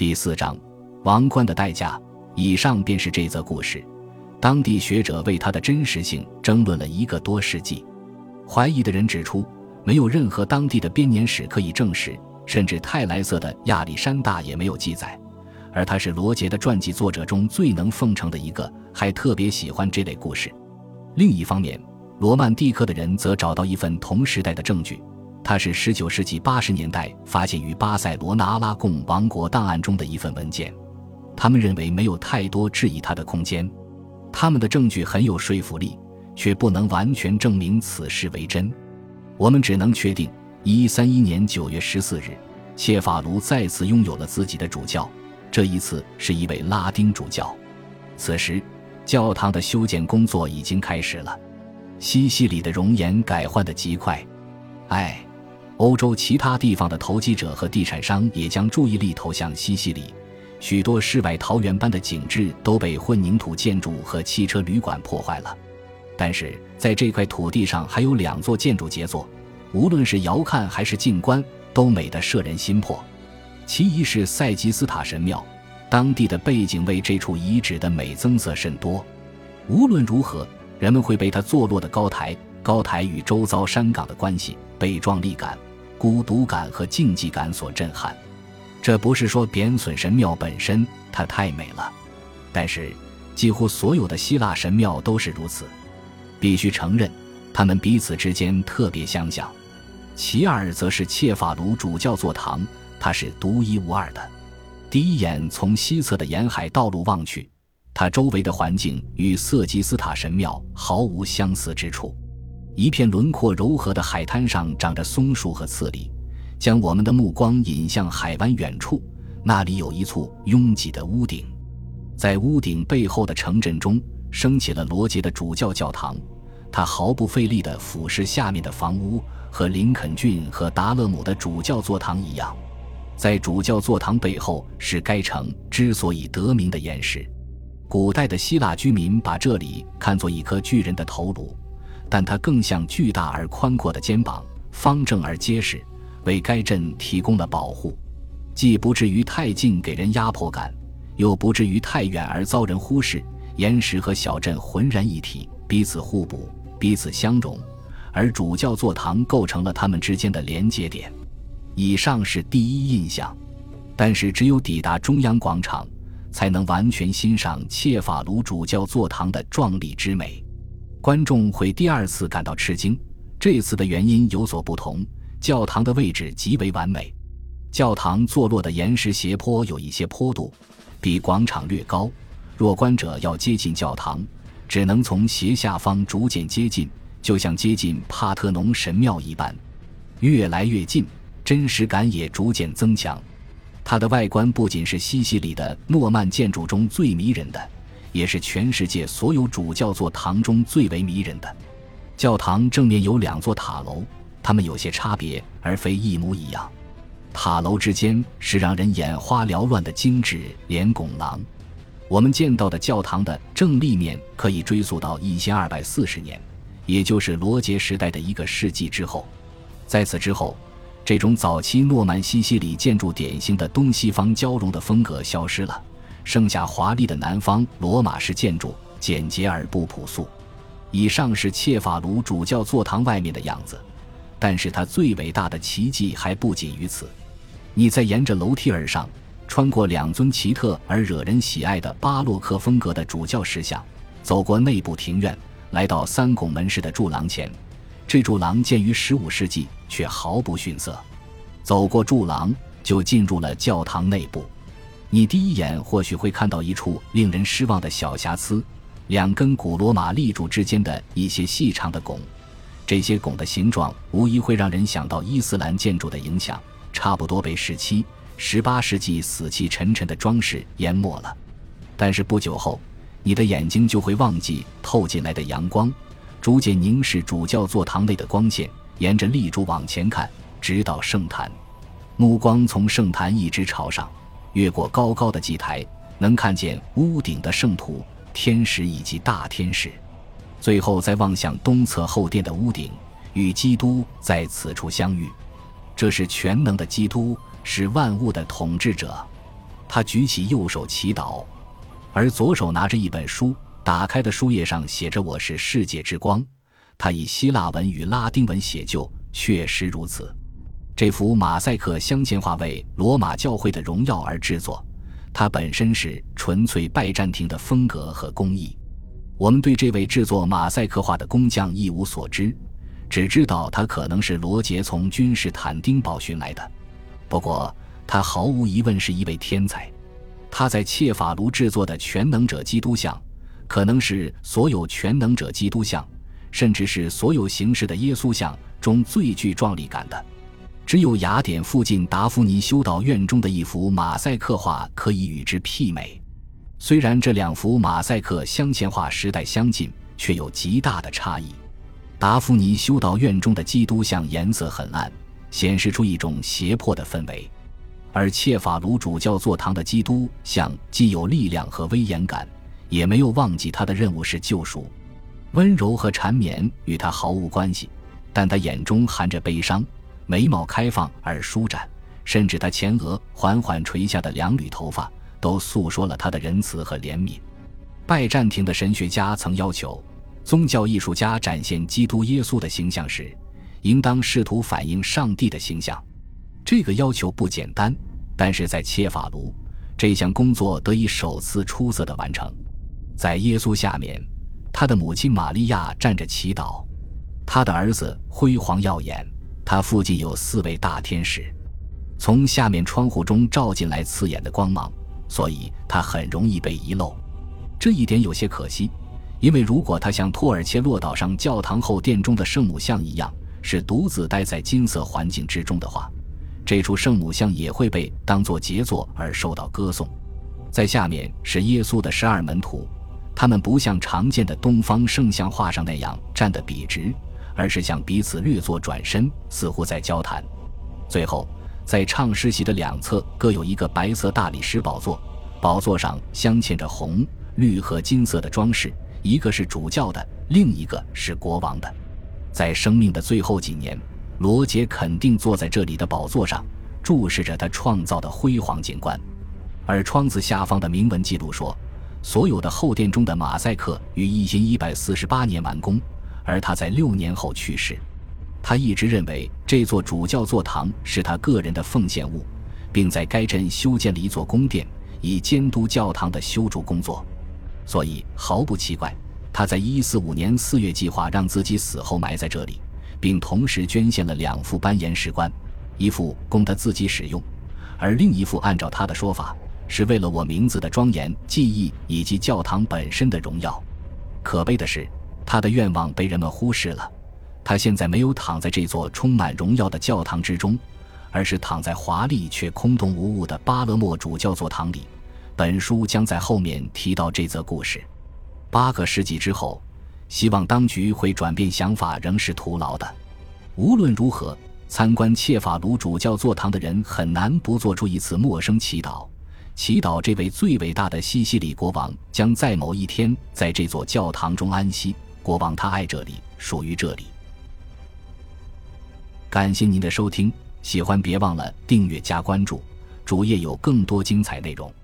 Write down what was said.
第四章，王冠的代价。以上便是这则故事。当地学者为它的真实性争论了一个多世纪。怀疑的人指出，没有任何当地的编年史可以证实，甚至泰莱瑟的亚历山大也没有记载。而他是罗杰的传记作者中最能奉承的一个，还特别喜欢这类故事。另一方面，罗曼蒂克的人则找到一份同时代的证据，它是19世纪80年代发现于巴塞罗那阿拉贡王国档案中的一份文件。他们认为没有太多质疑他的空间，他们的证据很有说服力，却不能完全证明此事为真。我们只能确定，1131年9月14日，切法卢再次拥有了自己的主教，这一次是一位拉丁主教。此时，教堂的修建工作已经开始了。西西里的容颜改换得极快，哎，欧洲其他地方的投机者和地产商也将注意力投向西西里。许多世外桃源般的景致都被混凝土建筑和汽车旅馆破坏了，但是在这块土地上还有两座建筑杰作，无论是遥看还是近观都美得摄人心魄。其一是塞吉斯塔神庙，当地的背景为这处遗址的美增色甚多。无论如何，人们会被它坐落的高台、高台与周遭山岗的关系、被壮丽感、孤独感和竞技感所震撼。这不是说贬损神庙本身，它太美了。但是，几乎所有的希腊神庙都是如此。必须承认，他们彼此之间特别相像。其二，则是切法卢主教座堂，它是独一无二的。第一眼从西侧的沿海道路望去，它周围的环境与色吉斯塔神庙毫无相似之处。一片轮廓柔和的海滩上长着松树和刺梨。将我们的目光引向海湾远处，那里有一簇拥挤的屋顶，在屋顶背后的城镇中升起了罗杰的主教教堂，他毫不费力地俯视下面的房屋，和林肯郡和达勒姆的主教座堂一样。在主教座堂背后是该城之所以得名的岩石。古代的希腊居民把这里看作一颗巨人的头颅，但它更像巨大而宽阔的肩膀，方正而结实。为该镇提供了保护，既不至于太近给人压迫感，又不至于太远而遭人忽视。岩石和小镇浑然一体，彼此互补，彼此相融，而主教座堂构成了他们之间的连接点。以上是第一印象，但是只有抵达中央广场，才能完全欣赏切法卢主教座堂的壮丽之美。观众会第二次感到吃惊，这次的原因有所不同。教堂的位置极为完美，教堂坐落的岩石斜坡有一些坡度，比广场略高。若观者要接近教堂，只能从斜下方逐渐接近，就像接近帕特农神庙一般。越来越近，真实感也逐渐增强。它的外观不仅是西西里的诺曼建筑中最迷人的，也是全世界所有主教座堂中最为迷人的。教堂正面有两座塔楼。它们有些差别，而非一模一样。塔楼之间是让人眼花缭乱的精致连拱廊。我们见到的教堂的正立面可以追溯到一千二百四十年，也就是罗杰时代的一个世纪之后。在此之后，这种早期诺曼西西里建筑典型的东西方交融的风格消失了，剩下华丽的南方罗马式建筑，简洁而不朴素。以上是切法卢主教座堂外面的样子。但是它最伟大的奇迹还不仅于此。你在沿着楼梯而上，穿过两尊奇特而惹人喜爱的巴洛克风格的主教石像，走过内部庭院，来到三拱门式的柱廊前。这柱廊建于15世纪，却毫不逊色。走过柱廊，就进入了教堂内部。你第一眼或许会看到一处令人失望的小瑕疵：两根古罗马立柱之间的一些细长的拱。这些拱的形状无疑会让人想到伊斯兰建筑的影响，差不多被十七、十八世纪死气沉沉的装饰淹没了。但是不久后，你的眼睛就会忘记透进来的阳光，逐渐凝视主教座堂内的光线，沿着立柱往前看，直到圣坛。目光从圣坛一直朝上，越过高高的祭台，能看见屋顶的圣徒、天使以及大天使。最后再望向东侧后殿的屋顶，与基督在此处相遇。这是全能的基督，是万物的统治者。他举起右手祈祷，而左手拿着一本书，打开的书页上写着“我是世界之光”。他以希腊文与拉丁文写就，确实如此。这幅马赛克镶嵌画为罗马教会的荣耀而制作，它本身是纯粹拜占庭的风格和工艺。我们对这位制作马赛克画的工匠一无所知，只知道他可能是罗杰从君士坦丁堡寻来的。不过，他毫无疑问是一位天才。他在切法卢制作的全能者基督像，可能是所有全能者基督像。甚至是所有形式的耶稣像中最具壮丽感的，只有雅典附近达芙妮修道院中的一幅马赛克画可以与之媲美。虽然这两幅马赛克镶嵌画时代相近，却有极大的差异。达芙妮修道院中的基督像颜色很暗，显示出一种胁迫的氛围；而切法卢主教座堂的基督像既有力量和威严感，也没有忘记他的任务是救赎。温柔和缠绵与他毫无关系，但他眼中含着悲伤，眉毛开放而舒展，甚至他前额缓缓垂下的两缕头发都诉说了他的仁慈和怜悯。拜占庭的神学家曾要求，宗教艺术家展现基督耶稣的形象时，应当试图反映上帝的形象。这个要求不简单，但是在切法卢，这项工作得以首次出色的完成。在耶稣下面。他的母亲玛利亚站着祈祷，他的儿子辉煌耀眼，他附近有四位大天使，从下面窗户中照进来刺眼的光芒，所以他很容易被遗漏。这一点有些可惜，因为如果他像托尔切洛岛上教堂后殿中的圣母像一样，是独自待在金色环境之中的话，这处圣母像也会被当作杰作而受到歌颂。在下面是耶稣的十二门徒。他们不像常见的东方圣像画上那样站得笔直，而是向彼此略作转身，似乎在交谈。最后，在唱诗席的两侧各有一个白色大理石宝座，宝座上镶嵌着红、绿和金色的装饰，一个是主教的，另一个是国王的。在生命的最后几年，罗杰肯定坐在这里的宝座上，注视着他创造的辉煌景观。而窗子下方的铭文记录说。所有的后殿中的马赛克于一千一百四十八年完工，而他在六年后去世。他一直认为这座主教座堂是他个人的奉献物，并在该镇修建了一座宫殿，以监督教堂的修筑工作。所以毫不奇怪，他在一四五年四月计划让自己死后埋在这里，并同时捐献了两副斑岩石棺，一副供他自己使用，而另一副按照他的说法。是为了我名字的庄严记忆以及教堂本身的荣耀。可悲的是，他的愿望被人们忽视了。他现在没有躺在这座充满荣耀的教堂之中，而是躺在华丽却空洞无物的巴勒莫主教座堂里。本书将在后面提到这则故事。八个世纪之后，希望当局会转变想法仍是徒劳的。无论如何，参观切法卢主教座堂的人很难不做出一次陌生祈祷。祈祷这位最伟大的西西里国王将在某一天在这座教堂中安息。国王他爱这里，属于这里。感谢您的收听，喜欢别忘了订阅加关注，主页有更多精彩内容。